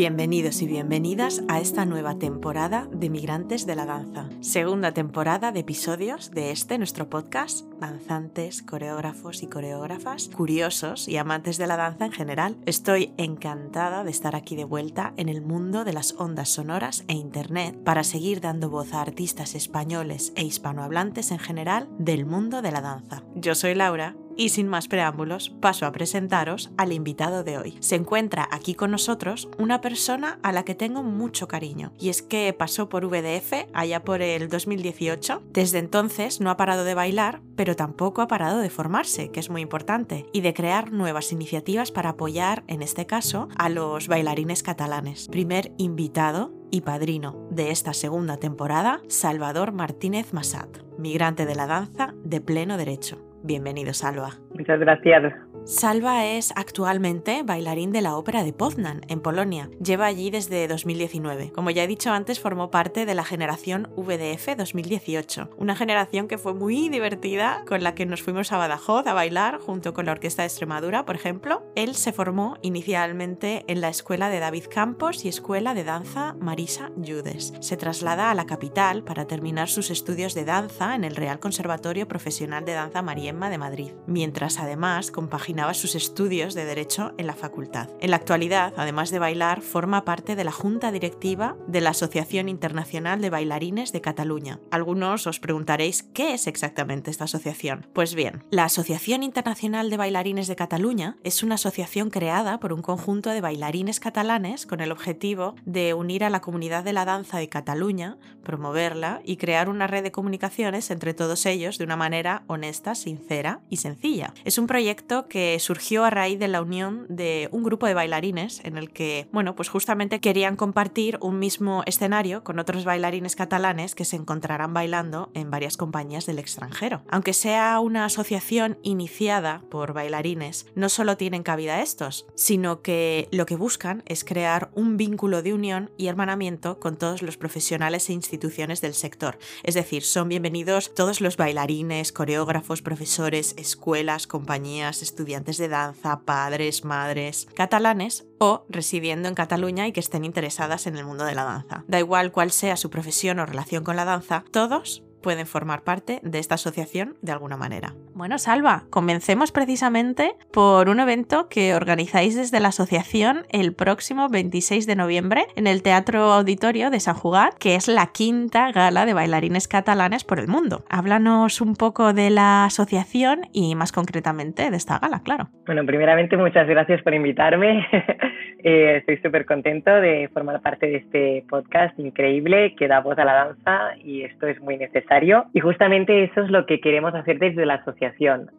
Bienvenidos y bienvenidas a esta nueva temporada de Migrantes de la Danza. Segunda temporada de episodios de este nuestro podcast. Danzantes, coreógrafos y coreógrafas, curiosos y amantes de la danza en general. Estoy encantada de estar aquí de vuelta en el mundo de las ondas sonoras e internet para seguir dando voz a artistas españoles e hispanohablantes en general del mundo de la danza. Yo soy Laura y sin más preámbulos, paso a presentaros al invitado de hoy. Se encuentra aquí con nosotros una persona a la que tengo mucho cariño, y es que pasó por VDF allá por el 2018. Desde entonces no ha parado de bailar, pero tampoco ha parado de formarse, que es muy importante, y de crear nuevas iniciativas para apoyar, en este caso, a los bailarines catalanes. Primer invitado y padrino de esta segunda temporada, Salvador Martínez Massat, migrante de la danza de pleno derecho. Bienvenido, Salva. Muchas gracias. Salva es actualmente bailarín de la Ópera de Poznan, en Polonia. Lleva allí desde 2019. Como ya he dicho antes, formó parte de la generación VDF 2018, una generación que fue muy divertida, con la que nos fuimos a Badajoz a bailar junto con la Orquesta de Extremadura, por ejemplo. Él se formó inicialmente en la Escuela de David Campos y Escuela de Danza Marisa Judes. Se traslada a la capital para terminar sus estudios de danza en el Real Conservatorio Profesional de Danza Mariemma de Madrid, mientras además compagina sus estudios de Derecho en la facultad. En la actualidad, además de bailar, forma parte de la Junta Directiva de la Asociación Internacional de Bailarines de Cataluña. Algunos os preguntaréis qué es exactamente esta asociación. Pues bien, la Asociación Internacional de Bailarines de Cataluña es una asociación creada por un conjunto de bailarines catalanes con el objetivo de unir a la comunidad de la danza de Cataluña, promoverla y crear una red de comunicaciones entre todos ellos de una manera honesta, sincera y sencilla. Es un proyecto que surgió a raíz de la unión de un grupo de bailarines en el que, bueno, pues justamente querían compartir un mismo escenario con otros bailarines catalanes que se encontrarán bailando en varias compañías del extranjero. Aunque sea una asociación iniciada por bailarines, no solo tienen cabida estos, sino que lo que buscan es crear un vínculo de unión y hermanamiento con todos los profesionales e instituciones del sector. Es decir, son bienvenidos todos los bailarines, coreógrafos, profesores, escuelas, compañías, estudiantes, estudiantes de danza, padres, madres, catalanes o residiendo en Cataluña y que estén interesadas en el mundo de la danza. Da igual cuál sea su profesión o relación con la danza, todos pueden formar parte de esta asociación de alguna manera. Bueno, Salva, comencemos precisamente por un evento que organizáis desde la asociación el próximo 26 de noviembre en el Teatro Auditorio de San Jugat, que es la quinta gala de bailarines catalanes por el mundo. Háblanos un poco de la asociación y más concretamente de esta gala, claro. Bueno, primeramente muchas gracias por invitarme. Eh, estoy súper contento de formar parte de este podcast increíble que da voz a la danza y esto es muy necesario. Y justamente eso es lo que queremos hacer desde la asociación,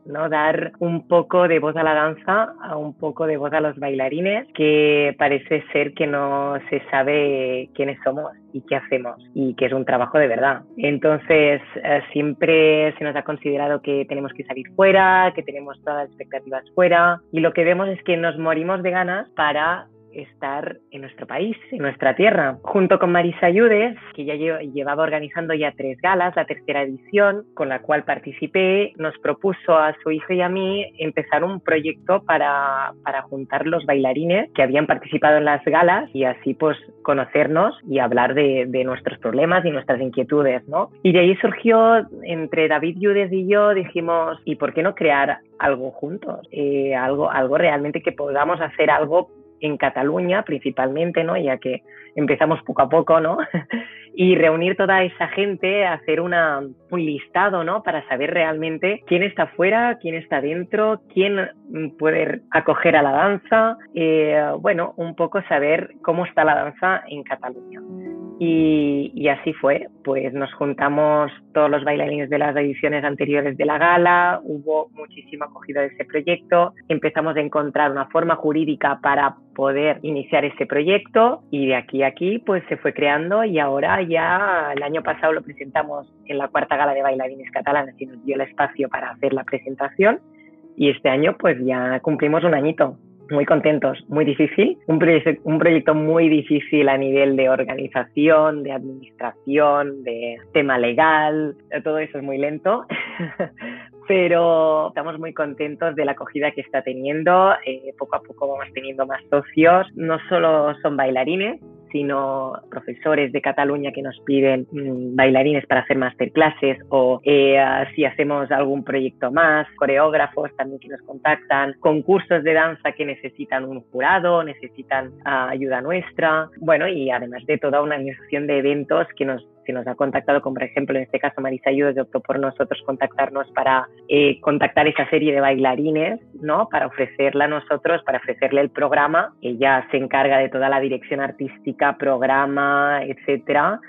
¿no? Dar un poco de voz a la danza, a un poco de voz a los bailarines, que parece ser que no se sabe quiénes somos y qué hacemos y que es un trabajo de verdad. Entonces, eh, siempre se nos ha considerado que tenemos que salir fuera, que tenemos todas las expectativas fuera y lo que vemos es que nos morimos de ganas para estar en nuestro país, en nuestra tierra. Junto con Marisa Ayudes, que ya llevaba organizando ya tres galas, la tercera edición, con la cual participé, nos propuso a su hijo y a mí empezar un proyecto para, para juntar los bailarines que habían participado en las galas y así pues conocernos y hablar de, nuestros problemas y nuestras inquietudes, ¿no? Y de ahí surgió, entre David Ayudes y yo, dijimos, ¿y por qué no crear algo juntos? Eh, algo, algo realmente que podamos hacer algo en Cataluña principalmente, ¿no? Ya que empezamos poco a poco, ¿no? y reunir toda esa gente, hacer una, un listado, ¿no? Para saber realmente quién está fuera, quién está dentro, quién puede acoger a la danza, eh, bueno, un poco saber cómo está la danza en Cataluña. Y, así fue, pues nos juntamos todos los bailarines de las ediciones anteriores de la gala, hubo muchísima acogida de ese proyecto, empezamos a encontrar una forma jurídica para poder iniciar ese proyecto y de aquí a aquí pues se fue creando y ahora ya el año pasado lo presentamos en la cuarta gala de bailarines catalanes y nos dio el espacio para hacer la presentación y este año pues ya cumplimos un añito muy contentos, muy difícil, un, un proyecto muy difícil a nivel de organización, de administración, de tema legal, todo eso es muy lento, pero estamos muy contentos de la acogida que está teniendo. Eh, poco a poco vamos teniendo más socios. No solo son bailarines, sino profesores de Cataluña que nos piden mm, bailarines para hacer masterclasses o eh, si hacemos algún proyecto más, coreógrafos también que nos contactan, concursos de danza que necesitan un jurado, necesitan ah, ayuda nuestra, bueno, y además de toda una organización de eventos que nos nos ha contactado, como por ejemplo en este caso Marisa Ayudes optó por nosotros contactarnos para eh, contactar esa serie de bailarines, ¿no? Para ofrecerla a nosotros, para ofrecerle el programa. Ella se encarga de toda la dirección artística, programa, etcétera,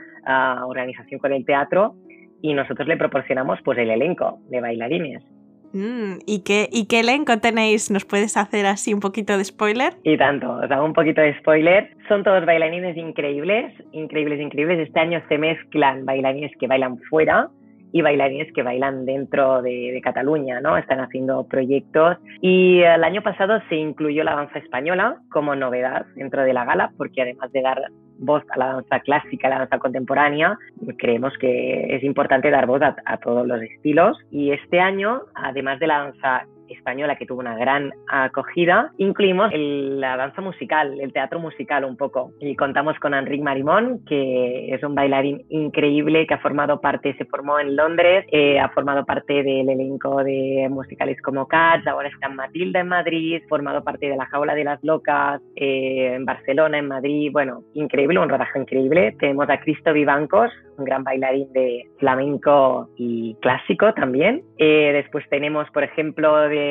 organización con el teatro y nosotros le proporcionamos pues el elenco de bailarines. Mm, ¿y, qué, ¿Y qué elenco tenéis? ¿Nos puedes hacer así un poquito de spoiler? Y tanto, un poquito de spoiler. Son todos bailarines increíbles, increíbles, increíbles. Este año se mezclan bailarines que bailan fuera y bailarines que bailan dentro de, de, Cataluña, ¿no? Están haciendo proyectos y el año pasado se incluyó la danza española como novedad dentro de la gala porque además de dar voz a la danza clásica, a la danza contemporánea, creemos que es importante dar voz a, a todos los estilos. Y este año, además de la danza española que tuvo una gran acogida, incluimos la danza musical, el teatro musical un poco. Y contamos con Enric Marimón, que es un bailarín increíble que ha formado parte, se formó en Londres, eh, ha formado parte del elenco de musicales como Cats, ahora está en Matilda en Madrid, formado parte de La Jaula de las Locas, eh, en Barcelona, en Madrid, bueno, increíble, un rodaje increíble. Tenemos a Cristo Vivancos, un gran bailarín de flamenco y clásico también. Eh, después tenemos, por ejemplo, de,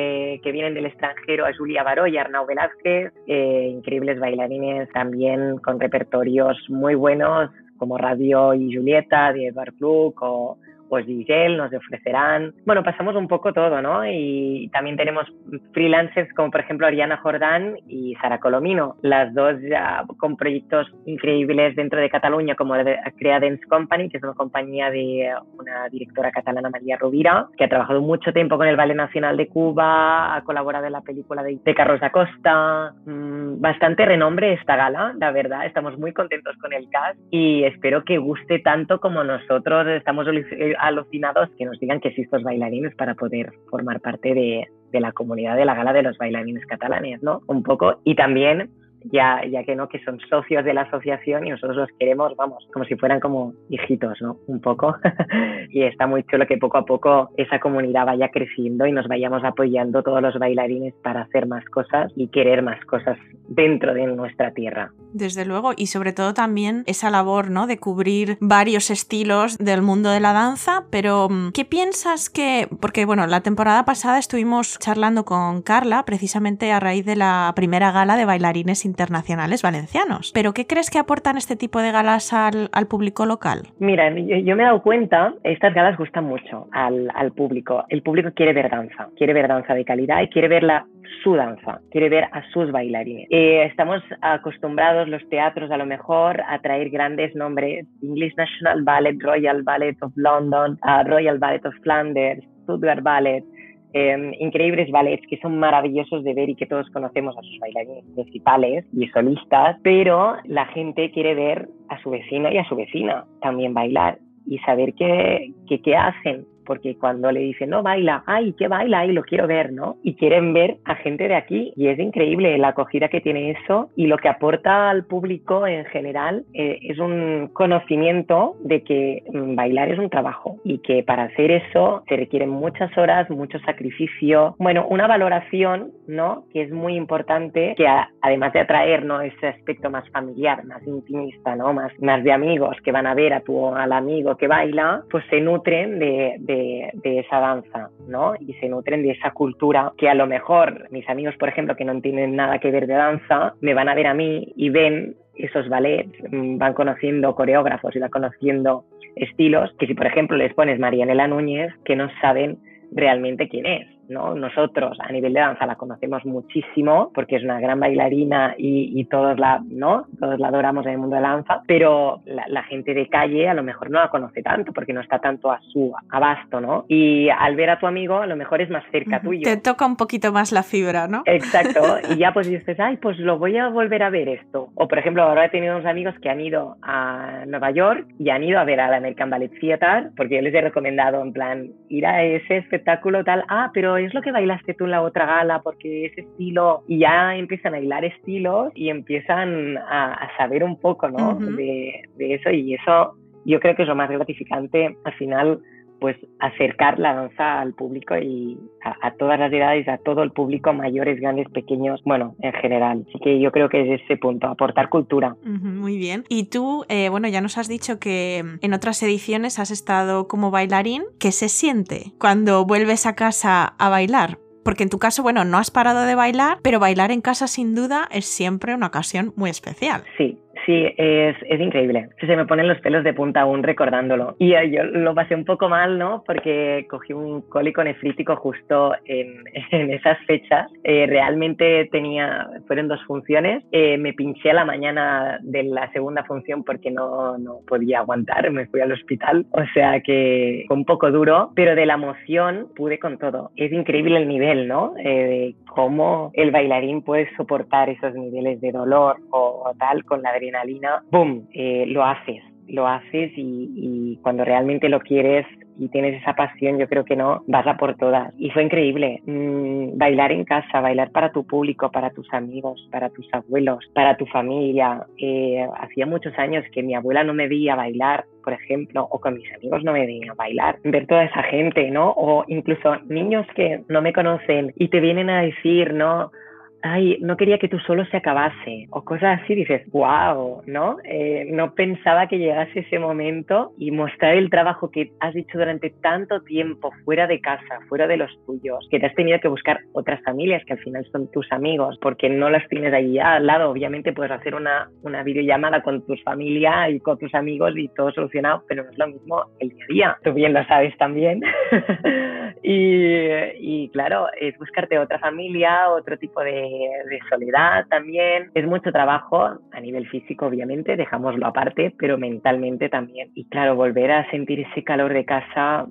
que vienen del extranjero a Julia Baró y Arnau Velázquez, eh, increíbles bailarines también con repertorios muy buenos como Radio y Julieta de Edward Klug o pues Gigel nos ofrecerán. Bueno, pasamos un poco todo, ¿no? Y también tenemos freelancers como por ejemplo Ariana Jordán y Sara Colomino, las dos ya con proyectos increíbles dentro de Cataluña como Crea Dance Company, que es una compañía de una directora catalana María Rovira, que ha trabajado mucho tiempo con el Ballet Nacional de Cuba, ha colaborado en la película de, de Carlos da Costa, mm, bastante renombre esta gala, la verdad, estamos muy contentos con el cast y espero que guste tanto como nosotros estamos alucinados que nos digan que existos bailarines para poder formar parte de, de la comunidad de la gala de los bailarines catalanes, ¿no? Un poco. Y también ya, ya que no, que son socios de la asociación y nosotros los queremos, vamos, como si fueran como hijitos, ¿no? Un poco. y está muy chulo que poco a poco esa comunidad vaya creciendo y nos vayamos apoyando todos los bailarines para hacer más cosas y querer más cosas dentro de nuestra tierra. Desde luego, y sobre todo también esa labor, ¿no? De cubrir varios estilos del mundo de la danza, pero mm, ¿qué piensas que, porque bueno, la temporada pasada estuvimos charlando con Carla precisamente a raíz de la primera gala de bailarines internacionales valencianos. ¿Pero qué crees que aportan este tipo de galas al, al público local? Mira, yo, me he dado cuenta, estas galas gustan mucho al, al público. El público quiere ver danza, quiere ver danza de calidad y quiere verla su danza, quiere ver a sus bailarines. Eh, estamos acostumbrados los teatros a lo mejor a traer grandes nombres, English National Ballet, Royal Ballet of London, uh, Royal Ballet of Flanders, Stuttgart Ballet, eh, increíbles ballets que son maravillosos de ver y que todos conocemos a sus bailarines principales y solistas, pero la gente quiere ver a su vecino y a su vecina también bailar y saber qué, qué, qué hacen, porque cuando le dicen, no, baila, ay, ¿qué baila? Ay, lo quiero ver, ¿no? Y quieren ver a gente de aquí y es increíble la acogida que tiene eso y lo que aporta al público en general eh, es un conocimiento de que mm, bailar es un trabajo y que para hacer eso se requieren muchas horas, mucho sacrificio, bueno, una valoración, ¿no? Que es muy importante, que además de atraer, ¿no? Ese aspecto más familiar, más intimista, ¿no? Más, más de amigos que van a ver a tu, al amigo que baila, pues se nutren de de, esa danza, ¿no? Y se nutren de esa cultura que a lo mejor mis amigos, por ejemplo, que no tienen nada que ver de danza, me van a ver a mí y ven esos ballets, mm, van conociendo coreógrafos y van conociendo estilos que si, por ejemplo, les pones Marianela Núñez, que no saben realmente quién es ¿no? Nosotros a nivel de danza la conocemos muchísimo porque es una gran bailarina y, y todos, la, ¿no? todos la adoramos en el mundo de la danza, pero la, gente de calle a lo mejor no la conoce tanto porque no está tanto a su abasto, ¿no? Y al ver a tu amigo a lo mejor es más cerca tuyo. Te toca un poquito más la fibra, ¿no? Exacto. Y ya pues dices, ay, pues lo voy a volver a ver esto. O por ejemplo, ahora he tenido unos amigos que han ido a Nueva York y han ido a ver a la American Ballet Theater porque yo les he recomendado en plan ir a ese espectáculo tal, ah, pero es lo que bailaste tú en la otra gala porque ese estilo y ya empiezan a bailar estilos y empiezan a, saber un poco, ¿no? de, de eso y eso yo creo que es lo más gratificante al final pues acercar la danza al público y a, todas las edades, a todo el público, mayores, grandes, pequeños, bueno, en general. Así que yo creo que es ese punto, aportar cultura. muy bien. Y tú, eh, bueno, ya nos has dicho que en otras ediciones has estado como bailarín. ¿Qué se siente cuando vuelves a casa a bailar? Porque en tu caso, bueno, no has parado de bailar, pero bailar en casa sin duda es siempre una ocasión muy especial. Sí, Sí, es, es increíble. Se me ponen los pelos de punta aún recordándolo. Y eh, yo lo pasé un poco mal, ¿no? Porque cogí un cólico nefrítico justo en, en esas fechas. Eh, realmente tenía, fueron dos funciones. Eh, me pinché a la mañana de la segunda función porque no, no podía aguantar. Me fui al hospital. O sea que fue un poco duro, pero de la emoción pude con todo. Es increíble el nivel, ¿no? de cómo el bailarín puede soportar esos niveles de dolor o, o tal con la adrenalina adrenalina, ¡boom!, eh, lo haces, lo haces y, cuando realmente lo quieres y tienes esa pasión, yo creo que no, vas a por todas. Y fue increíble. Mm, bailar en casa, bailar para tu público, para tus amigos, para tus abuelos, para tu familia. Eh, hacía muchos años que mi abuela no me veía bailar, por ejemplo, o con mis amigos no me veía bailar. Ver toda esa gente, ¿no? O incluso niños que no me conocen y te vienen a decir, ¿no? Ay, no quería que tú solo se acabase, o cosas así, dices, wow, ¿no? Eh, no pensaba que llegase ese momento y mostrar el trabajo que has hecho durante tanto tiempo fuera de casa, fuera de los tuyos, que te has tenido que buscar otras familias que al final son tus amigos, porque no las tienes ahí al lado. Obviamente puedes hacer una, una videollamada con tu familia y con tus amigos y todo solucionado, pero no es lo mismo el día a día. Tú bien lo sabes también. y, y claro, es buscarte otra familia, otro tipo de de, soledad también. Es mucho trabajo a nivel físico, obviamente, dejámoslo aparte, pero mentalmente también. Y claro, volver a sentir ese calor de casa,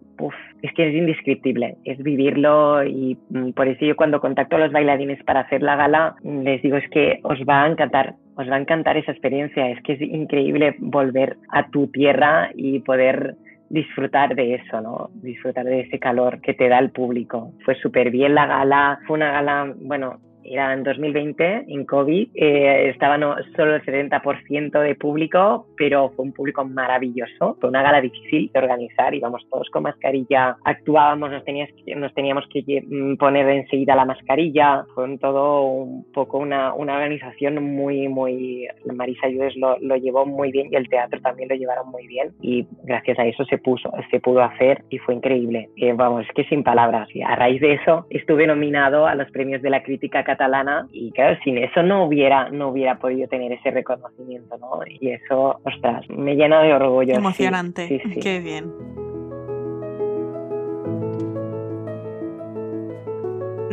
es que es indescriptible, es vivirlo y mm, por eso yo cuando contacto a los bailarines para hacer la gala, les digo es que os va a encantar, os va a encantar esa experiencia, es que es increíble volver a tu tierra y poder disfrutar de eso, ¿no? Disfrutar de ese calor que te da el público. Fue súper bien la gala, fue una gala, bueno, era en 2020, en COVID, eh, estaba no, solo el 70% de público, pero fue un público maravilloso. Fue una gala difícil de organizar, íbamos todos con mascarilla, actuábamos, nos, tenías, nos teníamos que mm, poner enseguida la mascarilla, fue todo un poco una, una organización muy, muy... Marisa Ayudes lo, lo llevó muy bien y el teatro también lo llevaron muy bien y gracias a eso se, puso, se pudo hacer y fue increíble. Eh, vamos, es que sin palabras. A raíz de eso estuve nominado a los premios de la crítica catalana y claro, sin eso no hubiera, no hubiera podido tener ese reconocimiento, ¿no? Y eso, ostras, me llena de orgullo. Emocionante, sí, qué bien.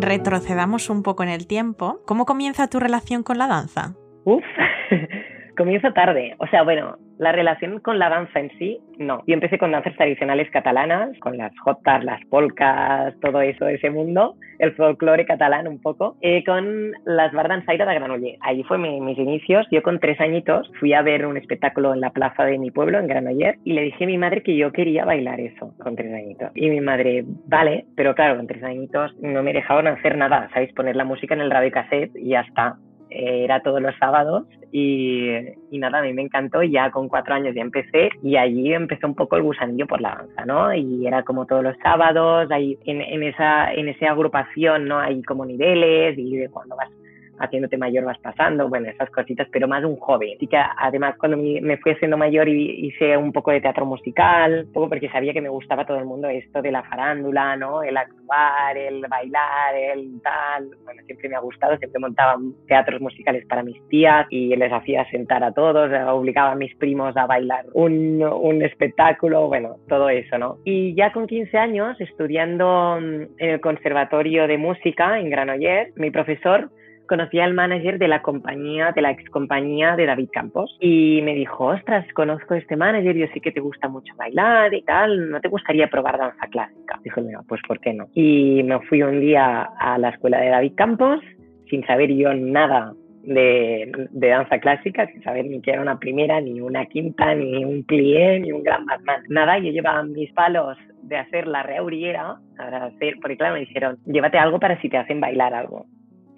Retrocedamos un poco en el tiempo. ¿Cómo comienza tu relación con la danza? Uf, comienza tarde. O sea, bueno, la relación con la danza en sí, no. Yo empecé con danzas tradicionales catalanas, con las jotas, las polcas, todo eso, ese mundo, el folclore catalán un poco, eh, con las bardansaires de Granollers. Ahí fue mis inicios. Yo con tres añitos fui a ver un espectáculo en la plaza de mi pueblo, en Granollers, y le dije a mi madre que yo quería bailar eso con tres añitos. Y mi madre, vale, pero claro, con tres añitos no me dejaban hacer nada, ¿sabéis? Poner la música en el radio cassette y ya está era todos los sábados y, y, nada, a mí me encantó ya con cuatro años ya empecé y allí empezó un poco el gusanillo por la danza, ¿no? Y era como todos los sábados, ahí en, en, esa, en esa agrupación, ¿no? Hay como niveles y de cuando vas haciéndote mayor vas pasando, bueno, esas cositas, pero más un joven. Así que además cuando me fui haciendo mayor hice un poco de teatro musical, un poco porque sabía que me gustaba todo el mundo esto de la farándula, ¿no? El actuar, el bailar, el tal. Bueno, siempre me ha gustado, siempre montaba teatros musicales para mis tías y les hacía sentar a todos, obligaba a mis primos a bailar un, un espectáculo, bueno, todo eso, ¿no? Y ya con 15 años, estudiando mm, en el Conservatorio de Música en Granollers, mi profesor conocía al manager de la compañía, de la ex compañía de David Campos. Y me dijo, ostras, conozco a este manager, yo sé que te gusta mucho bailar y tal, ¿no te gustaría probar danza clásica? Dijo, mira, pues ¿por qué no? Y me fui un día a la escuela de David Campos, sin saber yo nada de, danza clásica, sin saber ni que era una primera, ni una quinta, ni un plié, ni un gran Batman. Nada, yo llevaba mis palos de hacer la reauriera, para hacer, porque claro, me dijeron, llévate algo para si te hacen bailar algo.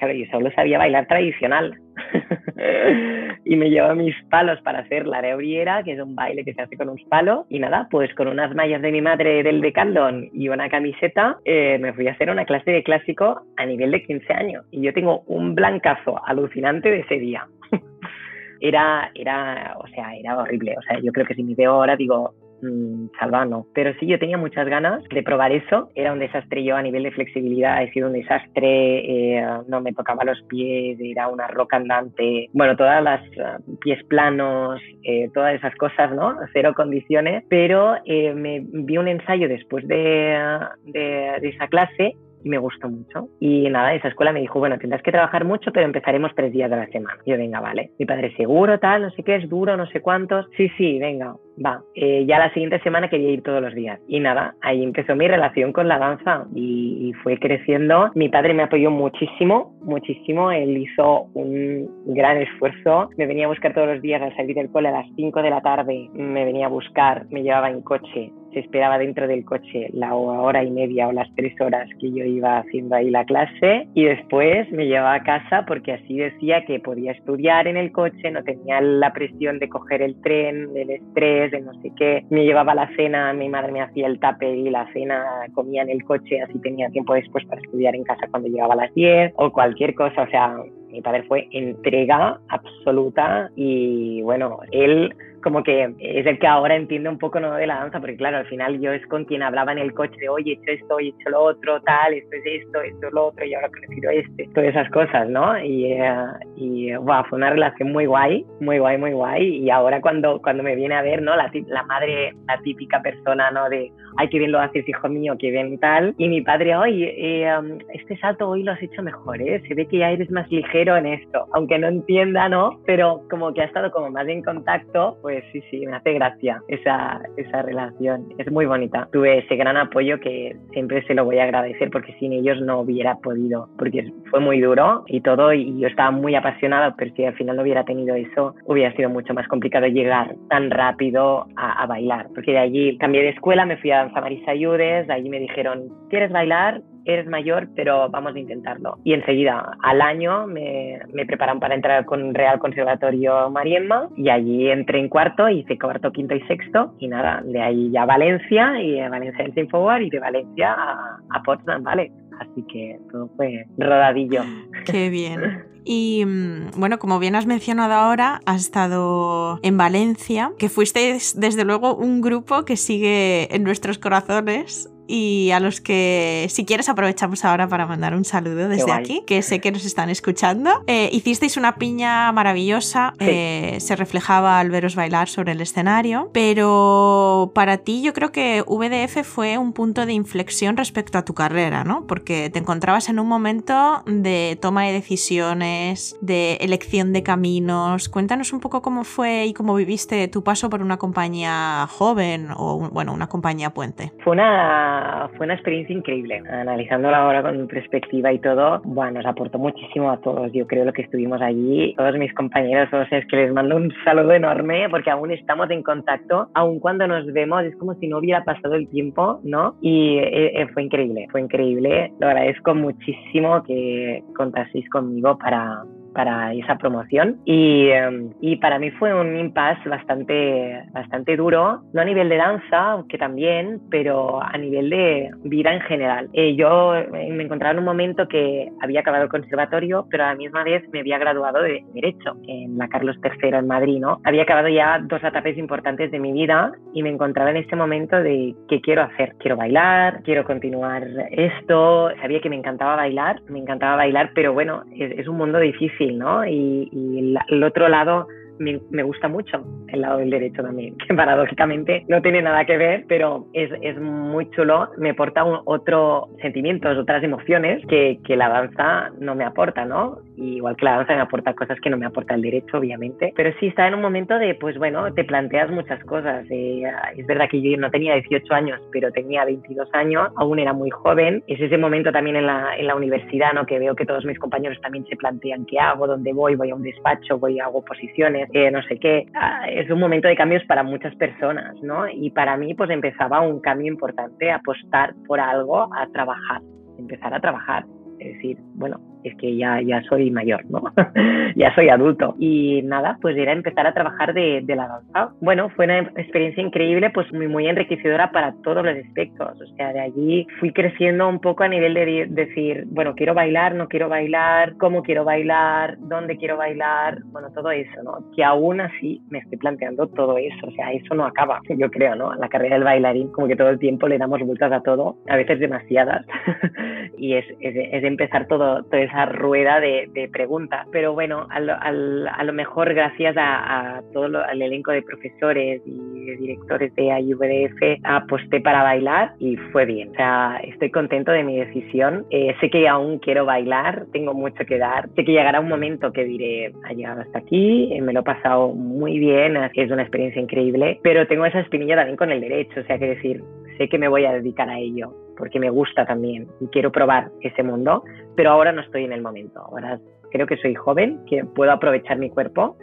Claro, yo solo sabía bailar tradicional. y me llevaba mis palos para hacer la reauriera, que es un baile que se hace con unos palos. Y nada, pues con unas mallas de mi madre del Decathlon y una camiseta, eh, me fui a hacer una clase de clásico a nivel de 15 años. Y yo tengo un blancazo alucinante de ese día. era, era, o sea, era horrible. O sea, yo creo que si me veo ahora digo, mmm, salvano. Pero sí, yo tenía muchas ganas de probar eso. Era un desastre yo a nivel de flexibilidad, he sido un desastre, eh, no me tocaba los pies, era una roca andante. Bueno, todas las uh, pies planos, eh, todas esas cosas, ¿no? Cero condiciones. Pero eh, me vi un ensayo después de, de, de esa clase y me gustó mucho. Y nada, esa escuela me dijo, bueno, tendrás que trabajar mucho, pero empezaremos tres días de la semana. yo, venga, vale. Mi padre, seguro, tal, no sé qué, es duro, no sé cuántos. Sí, sí, venga, va. Eh, ya la siguiente semana quería ir todos los días. Y nada, ahí empezó mi relación con la danza y, fue creciendo. Mi padre me apoyó muchísimo, muchísimo. Él hizo un gran esfuerzo. Me venía a buscar todos los días al salir del cole a las 5 de la tarde. Me venía a buscar, me llevaba en coche se esperaba dentro del coche la hora y media o las tres horas que yo iba haciendo ahí la clase y después me llevaba a casa porque así decía que podía estudiar en el coche, no tenía la presión de coger el tren, del estrés, de no sé qué. Me llevaba la cena, mi madre me hacía el tape y la cena comía en el coche, así tenía tiempo después para estudiar en casa cuando llegaba a las 10 o cualquier cosa, o sea, mi padre fue entrega absoluta y bueno, él como que es el que ahora entiende un poco ¿no? de la danza, porque claro, al final yo es con quien hablaba en el coche de, oye, he hecho esto, he hecho lo otro, tal, esto es esto, esto es lo otro, y ahora prefiero este, todas esas cosas, ¿no? Y, uh, y wow, fue una relación muy guay, muy guay, muy guay, y ahora cuando, cuando me viene a ver, ¿no? La, la madre, la típica persona, ¿no? De, ay, qué bien lo haces, hijo mío, qué bien tal, y mi padre, oye, eh, um, este salto hoy lo has hecho mejor, ¿eh? Se ve que ya eres más ligero en esto, aunque no entienda, ¿no? Pero como que ha estado como más en contacto, pues pues sí, sí, me hace gracia esa, esa relación. Es muy bonita. Tuve ese gran apoyo que siempre se lo voy a agradecer porque sin ellos no hubiera podido, porque fue muy duro y todo y yo estaba muy apasionada, pero si al final no hubiera tenido eso, hubiera sido mucho más complicado llegar tan rápido a, a bailar. Porque de allí cambié de escuela, me fui a Danza Marisa Ayudes, de allí me dijeron, ¿quieres bailar? Eres mayor, pero vamos a intentarlo. Y enseguida, al año, me, me preparan para entrar con Real Conservatorio Mariemma y allí entré en cuarto, hice cuarto, quinto y sexto y nada, de ahí ya Valencia y de Valencia en Sinfowar y de Valencia a, a Potsdam, ¿vale? Así que todo fue rodadillo. Qué bien. Y mm, bueno, como bien has mencionado ahora, has estado en Valencia, que fuisteis desde luego un grupo que sigue en nuestros corazones y a los que, si quieres, aprovechamos ahora para mandar un saludo desde aquí, que sé que nos están escuchando. Eh, hicisteis una piña maravillosa, eh, se reflejaba al veros bailar sobre el escenario, pero para ti yo creo que VDF fue un punto de inflexión respecto a tu carrera, ¿no? Porque te encontrabas en un momento de toma de decisiones, de elección de caminos. Cuéntanos un poco cómo fue y cómo viviste tu paso por una compañía joven o, bueno, una compañía puente. Fue una fue una experiencia increíble. Analizándola ahora con perspectiva y todo, bueno, nos aportó muchísimo a todos. Yo creo lo que estuvimos allí, todos mis compañeros, o sea, es que les mando un saludo enorme porque aún estamos en contacto, aun cuando nos vemos, es como si no hubiera pasado el tiempo, ¿no? Y eh, eh, fue increíble, fue increíble. Lo agradezco muchísimo que contaseis conmigo para para esa promoción y, em, y para mí fue un impasse bastante, bastante duro, no a nivel de danza, que también, pero a nivel de vida en general. Eh, yo me encontraba en un momento que había acabado el conservatorio, pero a la misma vez me había graduado de Derecho en la Carlos III en Madrid, ¿no? Había acabado ya dos etapas importantes de mi vida y me encontraba en este momento de qué quiero hacer. Quiero bailar, quiero continuar esto, sabía que me encantaba bailar, me encantaba bailar, pero bueno, es, un mundo difícil, ¿no? Y, y el otro lado me, gusta mucho el lado del derecho también, que paradójicamente no tiene nada que ver, pero es, es muy chulo, me aporta otros sentimientos, otras emociones que, que, la danza no me aporta, ¿no? Igual que la danza me aporta cosas que no me aporta el derecho, obviamente, pero sí está en un momento de, pues bueno, te planteas muchas cosas. Eh, es verdad que yo no tenía 18 años, pero tenía 22 años, aún era muy joven. Es ese momento también en la, en la universidad, ¿no? Que veo que todos mis compañeros también se plantean qué hago, dónde voy, voy a un despacho, voy a hago posiciones, eh, no sé qué. Ah, es un momento de cambios para muchas personas, ¿no? Y para mí, pues empezaba un cambio importante, apostar por algo, a trabajar, empezar a trabajar. Es decir, bueno, es que ya, ya soy mayor, ¿no? ya soy adulto. Y nada, pues era empezar a trabajar de, de, la danza. Bueno, fue una experiencia increíble, pues muy, muy enriquecedora para todos los aspectos. O sea, de allí fui creciendo un poco a nivel de decir, bueno, quiero bailar, no quiero bailar, cómo quiero bailar, dónde quiero bailar, bueno, todo eso, ¿no? Que aún así me estoy planteando todo eso. O sea, eso no acaba, yo creo, ¿no? La carrera del bailarín, como que todo el tiempo le damos vueltas a todo, a veces demasiadas. y es, es, es empezar todo, todo esa rueda de, preguntas. Pero bueno, a lo, a lo mejor gracias a, todo el elenco de profesores y de directores de IVDF aposté para bailar y fue bien. O sea, estoy contento de mi decisión. Eh, sé que aún quiero bailar, tengo mucho que dar. Sé que llegará un momento que diré, ha llegado hasta aquí, eh, me lo he pasado muy bien, es una experiencia increíble, pero tengo esa espinilla también con el derecho, o sea, que decir, sé que me voy a dedicar a ello porque me gusta también y quiero probar ese mundo, pero ahora no estoy en el momento. Ahora creo que soy joven, que puedo aprovechar mi cuerpo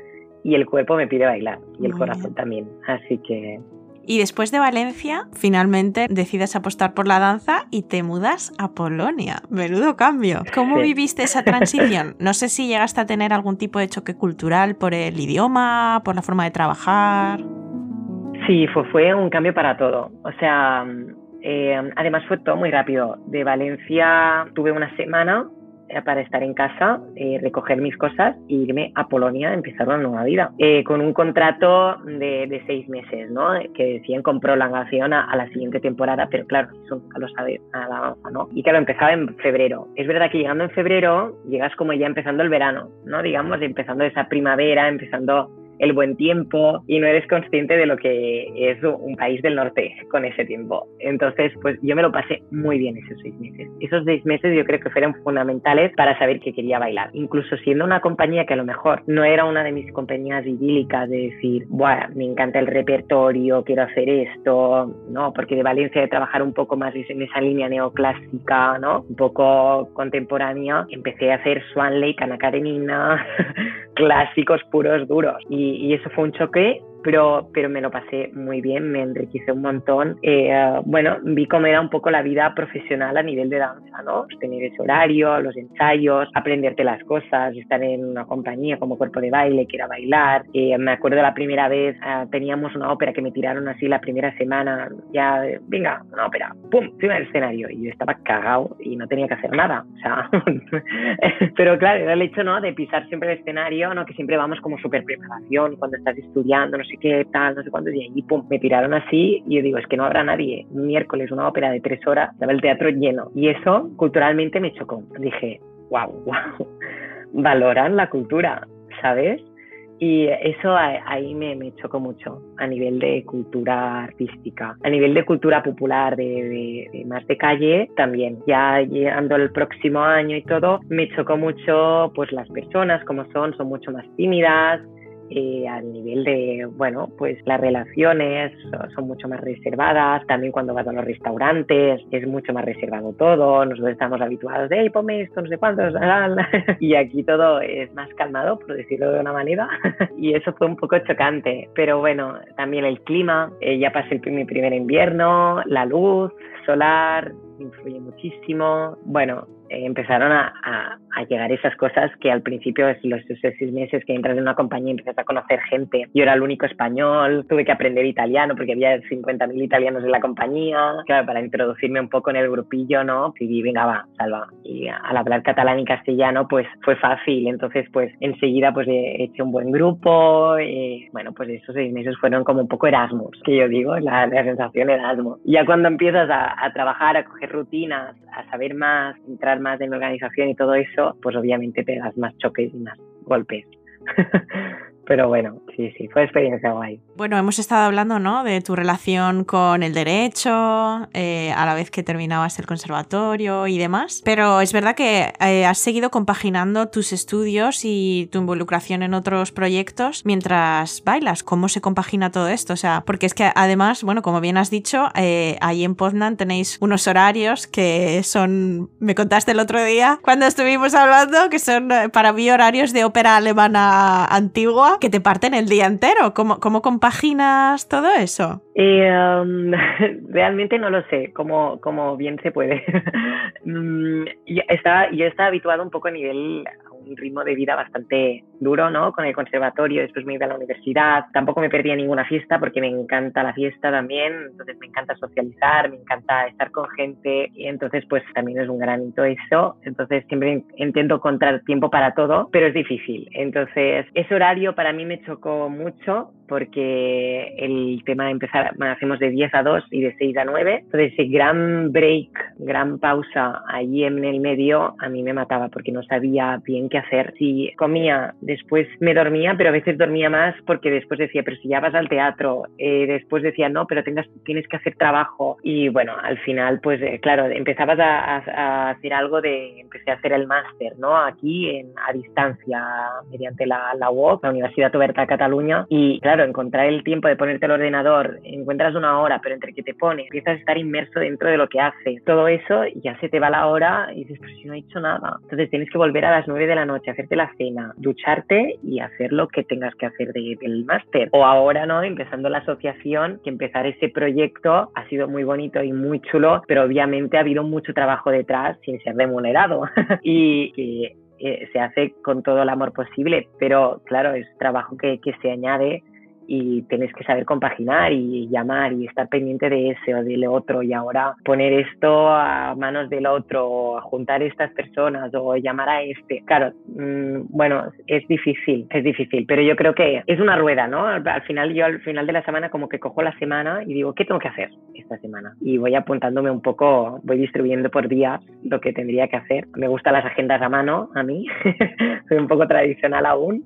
y el cuerpo me pide bailar y el corazón también. Así que... Y después de Valencia, finalmente decides apostar por la danza y te mudas a Polonia. Menudo cambio. ¿Cómo viviste esa transición? No sé si llegaste a tener algún tipo de choque cultural por el idioma, por la forma de trabajar. Sí, fue, fue un cambio para todo. O sea, eh, además fue todo muy rápido. De Valencia tuve una semana eh, para estar en casa, eh, recoger mis cosas e irme a Polonia a empezar una nueva vida. con un contrato de, seis meses, ¿no? Que decían con prolongación a, la siguiente temporada, pero claro, eso nunca lo sabe nada, ¿no? Y claro, empezaba en febrero. Es verdad que llegando en febrero, llegas como ya empezando el verano, ¿no? Digamos, empezando esa primavera, empezando el buen tiempo y no eres consciente de lo que es un país del norte con ese tiempo. Entonces, pues yo me lo pasé muy bien esos seis meses. Esos seis meses yo creo que fueron fundamentales para saber que quería bailar. Incluso siendo una compañía que a lo mejor no era una de mis compañías idílicas de decir, bueno, me encanta el repertorio, quiero hacer esto, ¿no? Porque de Valencia de trabajar un poco más en esa línea neoclásica, ¿no? Un poco contemporánea, empecé a hacer Swan Lake, Ana Karenina, clásicos puros duros. Y y, eso fue un choque pero, pero me lo pasé muy bien, me enriqueció un montón. Eh, bueno, vi cómo era un poco la vida profesional a nivel de danza, ¿no? Pues tener ese horario, los ensayos, aprenderte las cosas, estar en una compañía como cuerpo de baile, que era bailar. Eh, me acuerdo la primera vez, ah, teníamos una ópera que me tiraron así la primera semana, ya, venga, una ópera, ¡pum! Encima del escenario. Y yo estaba cagado y no tenía que hacer nada. O sea, pero claro, era el hecho, ¿no? De pisar siempre el escenario, ¿no? Que siempre vamos como súper preparación cuando estás estudiando, no sé qué tal, no sé cuándo, y pum, me tiraron así y yo digo, es que no habrá nadie. Miércoles una ópera de tres horas, estaba el teatro lleno. Y eso culturalmente me chocó. Dije, wow, wow, valoran la cultura, ¿sabes? Y eso ahí me, me, chocó mucho a nivel de cultura artística. A nivel de cultura popular, de, de, más de calle, también. Ya llegando el próximo año y todo, me chocó mucho pues las personas como son, son mucho más tímidas, eh, a nivel de, bueno, pues las relaciones son mucho más reservadas, también cuando vas a los restaurantes es mucho más reservado todo, nosotros estamos habituados de, hey, ponme esto, no sé cuántos, y aquí todo es más calmado, por decirlo de una manera, y eso fue un poco chocante, pero bueno, también el clima, eh, ya pasé mi primer invierno, la luz solar, influye muchísimo, bueno, eh, empezaron a, a llegar a esas cosas que al principio, es los seis meses que entras en una compañía empiezas a conocer gente. Yo era el único español, tuve que aprender italiano porque había 50.000 italianos en la compañía. Claro, para introducirme un poco en el grupillo, ¿no? Y venga, va, salva. Y al hablar catalán y castellano, pues fue fácil. Entonces, pues enseguida, pues he hecho un buen grupo. Y, bueno, pues esos seis meses fueron como un poco Erasmus, que yo digo, la, la sensación Erasmus. Ya cuando empiezas a, a trabajar, a coger rutinas, a saber más, entrar más en organización y todo eso, pues obviamente pegas más choques y más golpes. Pero bueno, sí, sí, fue experiencia guay. Bueno, hemos estado hablando, ¿no? De tu relación con el derecho, eh, a la vez que terminabas el conservatorio y demás. Pero es verdad que eh, has seguido compaginando tus estudios y tu involucración en otros proyectos mientras bailas. ¿Cómo se compagina todo esto? O sea, porque es que además, bueno, como bien has dicho, eh, ahí en Poznan tenéis unos horarios que son, me contaste el otro día cuando estuvimos hablando, que son para mí horarios de ópera alemana antigua que te parten el día entero. ¿Cómo, cómo compaginas todo eso? Um, realmente no lo sé cómo, cómo bien se puede. Mm, yo, estaba, yo estaba habituado un poco a nivel un ritmo de vida bastante duro, ¿no? Con el conservatorio, después me iba a la universidad, tampoco me perdía ninguna fiesta porque me encanta la fiesta también, entonces me encanta socializar, me encanta estar con gente y entonces pues también es un granito eso, entonces siempre intento encontrar tiempo para todo, pero es difícil, entonces ese horario para mí me chocó mucho porque el tema de empezar, hacemos de 10 a 2 y de 6 a 9, entonces ese gran break, gran pausa allí en el medio a mí me mataba porque no sabía bien qué hacer. Si comía, después me dormía, pero a veces dormía más porque después decía, pero si ya vas al teatro, eh, después decía, no, pero tengas, tienes que hacer trabajo. Y bueno, al final, pues eh, claro, empezabas a, a, hacer algo de, empecé a hacer el máster, ¿no? Aquí en, a distancia, mediante la, la UOC, la Universidad Oberta de Cataluña. Y claro, encontrar el tiempo de ponerte el ordenador, encuentras una hora, pero entre que te pones, empiezas a estar inmerso dentro de lo que haces. Todo eso, ya se te va la hora y dices, pues si no he hecho nada. Entonces tienes que volver a las 9 de la noche, hacerte la cena, ducharte y hacer lo que tengas que hacer del máster. O ahora, ¿no? Empezando la asociación, que empezar ese proyecto ha sido muy bonito y muy chulo, pero obviamente ha habido mucho trabajo detrás sin ser remunerado. y que eh, se hace con todo el amor posible, pero claro, es trabajo que, que se añade y tienes que saber compaginar y llamar y estar pendiente de ese o del otro y ahora poner esto a manos del otro o juntar estas personas o llamar a este. Claro, mmm, bueno, es difícil, es difícil, pero yo creo que es una rueda, ¿no? Al, al, final yo al final de la semana como que cojo la semana y digo, ¿qué tengo que hacer esta semana? Y voy apuntándome un poco, voy distribuyendo por días lo que tendría que hacer. Me gustan las agendas a mano a mí, soy un poco tradicional aún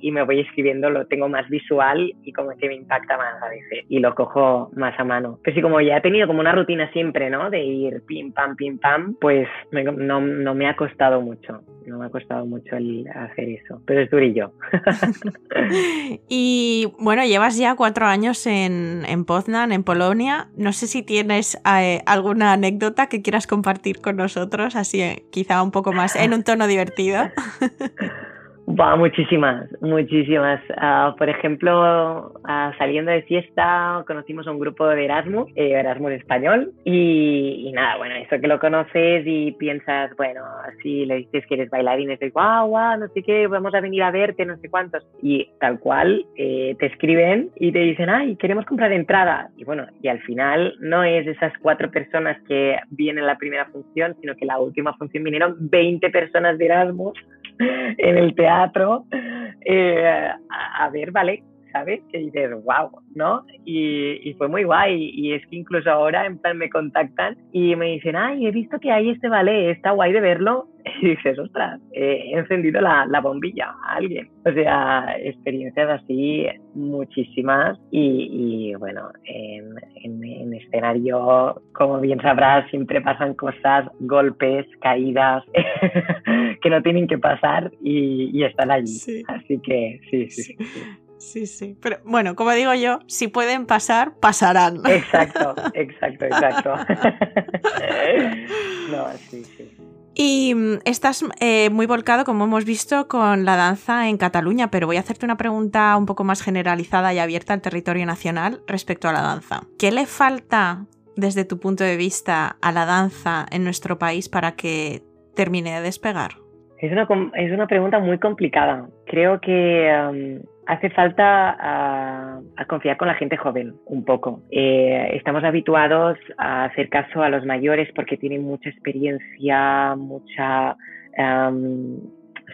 y me voy escribiendo, lo tengo más visual y como que me impacta más a veces y lo cojo más a mano. Pero sí, como ya he tenido como una rutina siempre, ¿no? De ir pim, pam, pim, pam, pues me, no, no me ha costado mucho. No me ha costado mucho el hacer eso, pero es durillo. y bueno, llevas ya cuatro años en, en Poznan, en Polonia. No sé si tienes eh, alguna anécdota que quieras compartir con nosotros, así eh, quizá un poco más en un tono divertido. Va, muchísimas, muchísimas. Uh, por ejemplo, uh, saliendo de fiesta, conocimos a un grupo de Erasmus, eh, Erasmus español, y, y, nada, bueno, eso que lo conoces y piensas, bueno, así le dices que eres bailarín, y dices, guau, guau, no sé qué, vamos a venir a verte, no sé cuántos. Y tal cual, eh, te escriben y te dicen, ay, queremos comprar entrada. Y bueno, y al final no es esas cuatro personas que vienen la primera función, sino que la última función vinieron 20 personas de Erasmus en el teatro, eh, a, a, ver, vale, ¿sabes? Que dices, wow, ¿no? Y, y, fue muy guay. Y es que incluso ahora, en plan, me contactan y me dicen, ay, he visto que hay este ballet, está guay de verlo. Y dices, ostras, he encendido la, la bombilla a alguien. O sea, experiencias así muchísimas. Y, y bueno, en, en, en, escenario, como bien sabrás, siempre pasan cosas, golpes, caídas, que no tienen que pasar y, y están allí. Sí. Así que sí, sí. sí. sí. Sí, sí. Pero bueno, como digo yo, si pueden pasar, pasarán. Exacto, exacto, exacto. no, sí, sí. Y estás eh, muy volcado, como hemos visto, con la danza en Cataluña, pero voy a hacerte una pregunta un poco más generalizada y abierta al territorio nacional respecto a la danza. ¿Qué le falta, desde tu punto de vista, a la danza en nuestro país para que termine de despegar? Es una, es una pregunta muy complicada. Creo que um, hace falta confiar con la gente joven un poco. Eh, estamos habituados a hacer caso a los mayores porque tienen mucha experiencia, mucha um,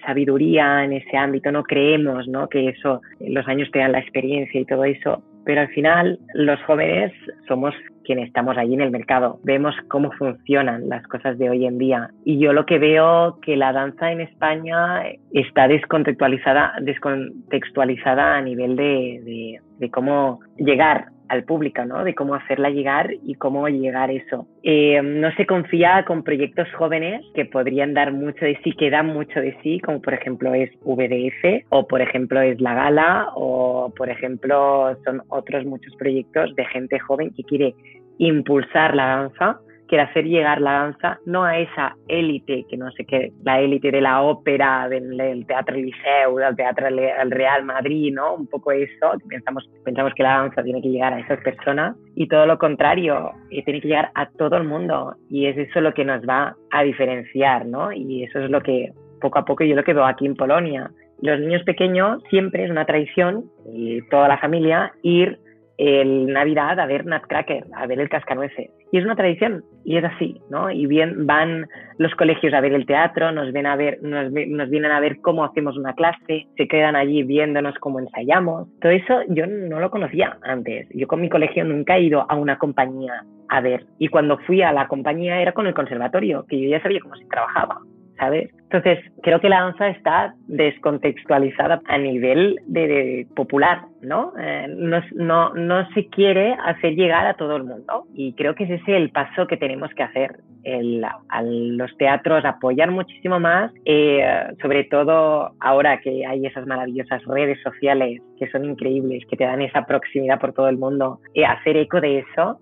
sabiduría en ese ámbito. No creemos ¿no? que eso, los años te dan la experiencia y todo eso. Pero al final los jóvenes somos quienes estamos allí en el mercado, vemos cómo funcionan las cosas de hoy en día. Y yo lo que veo que la danza en España está descontextualizada, descontextualizada a nivel de, de cómo llegar al público, ¿no? De cómo hacerla llegar y cómo llegar eso. Eh, no se confía con proyectos jóvenes que podrían dar mucho de sí, que dan mucho de sí, como por ejemplo es VDF o por ejemplo es La Gala o por ejemplo son otros muchos proyectos de gente joven que quiere impulsar la danza quiere hacer llegar la danza no a esa élite, que no sé qué, la élite de la ópera, del, teatro Liceu, del teatro del Real Madrid, ¿no? Un poco eso, pensamos, pensamos que la danza tiene que llegar a esas personas y todo lo contrario, eh, tiene que llegar a todo el mundo y es eso lo que nos va a diferenciar, ¿no? Y eso es lo que poco a poco yo lo que veo aquí en Polonia. Los niños pequeños siempre es una tradición, y toda la familia, ir el Navidad a ver Nutcracker, a ver el cascanueces. Y es una tradición, y es así, ¿no? Y bien van los colegios a ver el teatro, nos, ven a ver, nos, nos vienen a ver cómo hacemos una clase, se quedan allí viéndonos cómo ensayamos. Todo eso yo no lo conocía antes. Yo con mi colegio nunca he ido a una compañía a ver. Y cuando fui a la compañía era con el conservatorio, que yo ya sabía cómo se trabajaba. ¿sabes? Entonces, creo que la danza está descontextualizada a nivel de, popular, ¿no? Eh, ¿no? ¿no? No se quiere hacer llegar a todo el mundo y creo que ese es el paso que tenemos que hacer. El, los teatros apoyar muchísimo más, eh, sobre todo ahora que hay esas maravillosas redes sociales que son increíbles, que te dan esa proximidad por todo el mundo, eh, hacer eco de eso,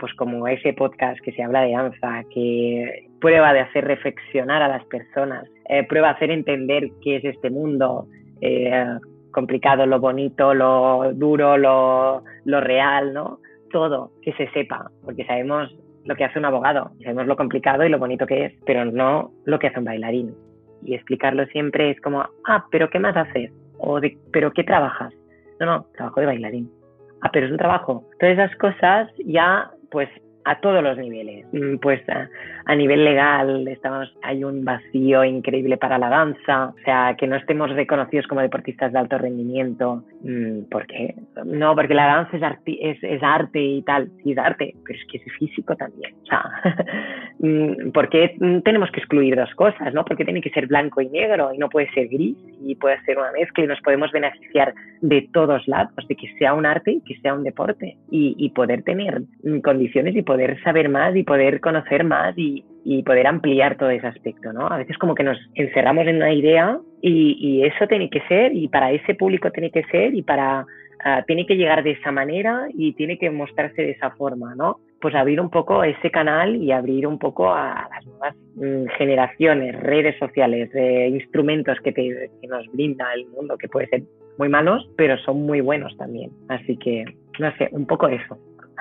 pues como ese podcast que se habla de danza, que prueba de hacer reflexionar a las personas, eh, prueba hacer entender qué es este mundo eh, complicado, lo bonito, lo duro, lo, lo real, ¿no? Todo, que se sepa, porque sabemos lo que hace un abogado, sabemos lo complicado y lo bonito que es, pero no lo que hace un bailarín. Y explicarlo siempre es como, ah, pero ¿qué más haces? O de, ¿pero qué trabajas? No, no, trabajo de bailarín. Ah, pero es un trabajo. Todas esas cosas ya, pues a todos los niveles. Mm, pues a, nivel legal estamos, hay un vacío increíble para la danza, o sea, que no estemos reconocidos como deportistas de alto rendimiento. Mm, ¿Por qué? No, porque la danza es, es, arte y tal, sí es arte, pero es que es físico también. O sea, mm, ¿por qué tenemos que excluir dos cosas? ¿no? Porque tiene que ser blanco y negro y no puede ser gris y puede ser una mezcla y nos podemos beneficiar de todos lados, de que sea un arte y que sea un deporte y, y poder tener condiciones y poder saber más y poder conocer más y, y, poder ampliar todo ese aspecto, ¿no? A veces como que nos encerramos en una idea y, y eso tiene que ser y para ese público tiene que ser y para uh, tiene que llegar de esa manera y tiene que mostrarse de esa forma, ¿no? Pues abrir un poco ese canal y abrir un poco a las nuevas mm, generaciones, redes sociales, eh, instrumentos que, te, que nos brinda el mundo, que puede ser muy malos, pero son muy buenos también. Así que, no sé, un poco eso.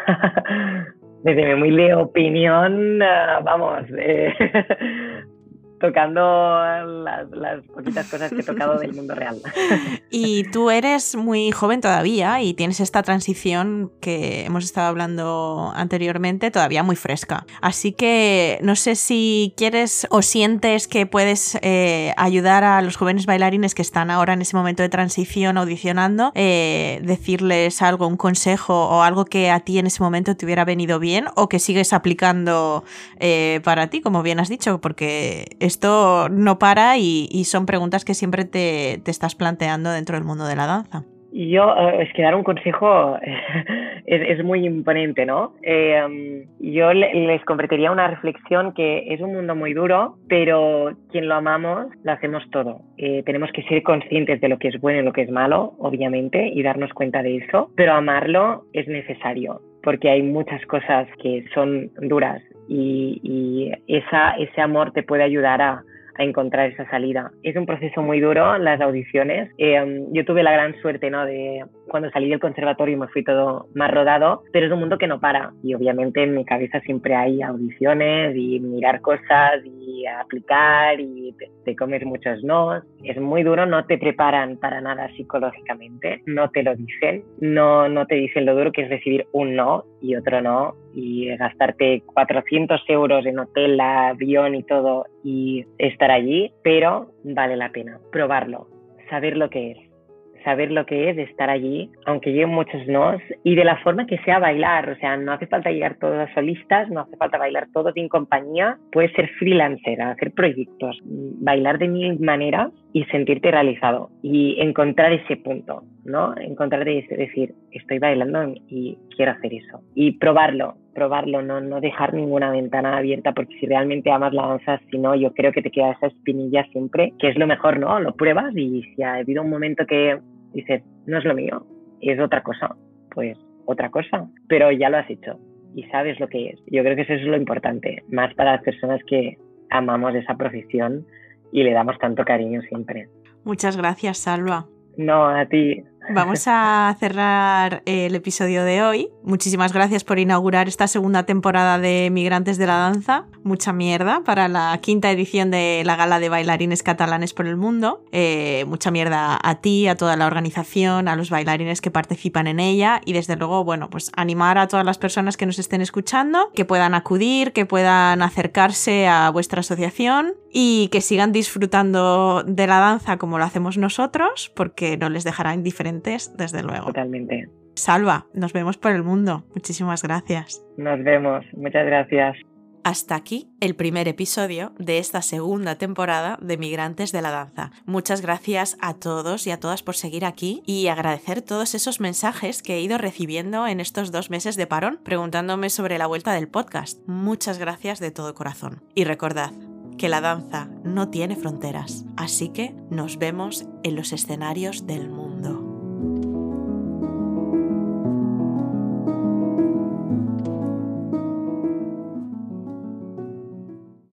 desde mi humilde opinión, uh, vamos, eh, tocando las, las, poquitas cosas que he tocado del mundo real. Y tú eres muy joven todavía y tienes esta transición que hemos estado hablando anteriormente todavía muy fresca. Así que no sé si quieres o sientes que puedes eh, ayudar a los jóvenes bailarines que están ahora en ese momento de transición audicionando, eh, decirles algo, un consejo o algo que a ti en ese momento te hubiera venido bien o que sigues aplicando eh, para ti, como bien has dicho, porque esto no para y, son preguntas que siempre te, estás planteando dentro del mundo de la danza. Yo, eh, es que dar un consejo es, muy imponente, ¿no? Eh, yo les convertiría una reflexión que es un mundo muy duro, pero quien lo amamos, lo hacemos todo. Eh, tenemos que ser conscientes de lo que es bueno y lo que es malo, obviamente, y darnos cuenta de eso, pero amarlo es necesario porque hay muchas cosas que son duras y, esa, ese amor te puede ayudar a, encontrar esa salida. Es un proceso muy duro, las audiciones. Eh, yo tuve la gran suerte, ¿no? De cuando salí del conservatorio me fui todo más rodado, pero es un mundo que no para. Y obviamente en mi cabeza siempre hay audiciones y mirar cosas y aplicar y te, te comes muchos no. Es muy duro, no te preparan para nada psicológicamente, no te lo dicen, no, no te dicen lo duro que es recibir un no y otro no y gastarte 400 euros en hotel, avión y todo y estar allí, pero vale la pena probarlo, saber lo que es saber lo que es estar allí, aunque lleguen muchos nos, y de la forma que sea bailar. O sea, no hace falta llegar todos solistas, no hace falta bailar todos en compañía. Puedes ser freelancer, hacer proyectos, bailar de mil maneras y sentirte realizado y encontrar ese punto, ¿no? Encontrar ese, decir, estoy bailando y quiero hacer eso. Y probarlo, probarlo, no, no dejar ninguna ventana abierta, porque si realmente amas la danza, si no, yo creo que te queda esa espinilla siempre, que es lo mejor, ¿no? Lo pruebas y si ha habido un momento que dices, no es lo mío, es otra cosa, pues otra cosa, pero ya lo has hecho y sabes lo que es. Yo creo que eso es lo importante, más para las personas que amamos esa profesión y le damos tanto cariño siempre. Muchas gracias, Salva. No, a ti. Vamos a cerrar el episodio de hoy. Muchísimas gracias por inaugurar esta segunda temporada de Migrantes de la Danza. Mucha mierda para la quinta edición de la Gala de Bailarines Catalanes por el Mundo. Eh, mucha mierda a ti, a toda la organización, a los bailarines que participan en ella y desde luego, bueno, pues animar a todas las personas que nos estén escuchando, que puedan acudir, que puedan acercarse a vuestra asociación y que sigan disfrutando de la danza como lo hacemos nosotros, porque no les dejará desde luego. Totalmente. Salva, nos vemos por el mundo. Muchísimas gracias. Nos vemos. Muchas gracias. Hasta aquí el primer episodio de esta segunda temporada de Migrantes de la Danza. Muchas gracias a todos y a todas por seguir aquí y agradecer todos esos mensajes que he ido recibiendo en estos dos meses de parón preguntándome sobre la vuelta del podcast. Muchas gracias de todo corazón. Y recordad, que la danza no tiene fronteras, así que nos vemos en los escenarios del mundo.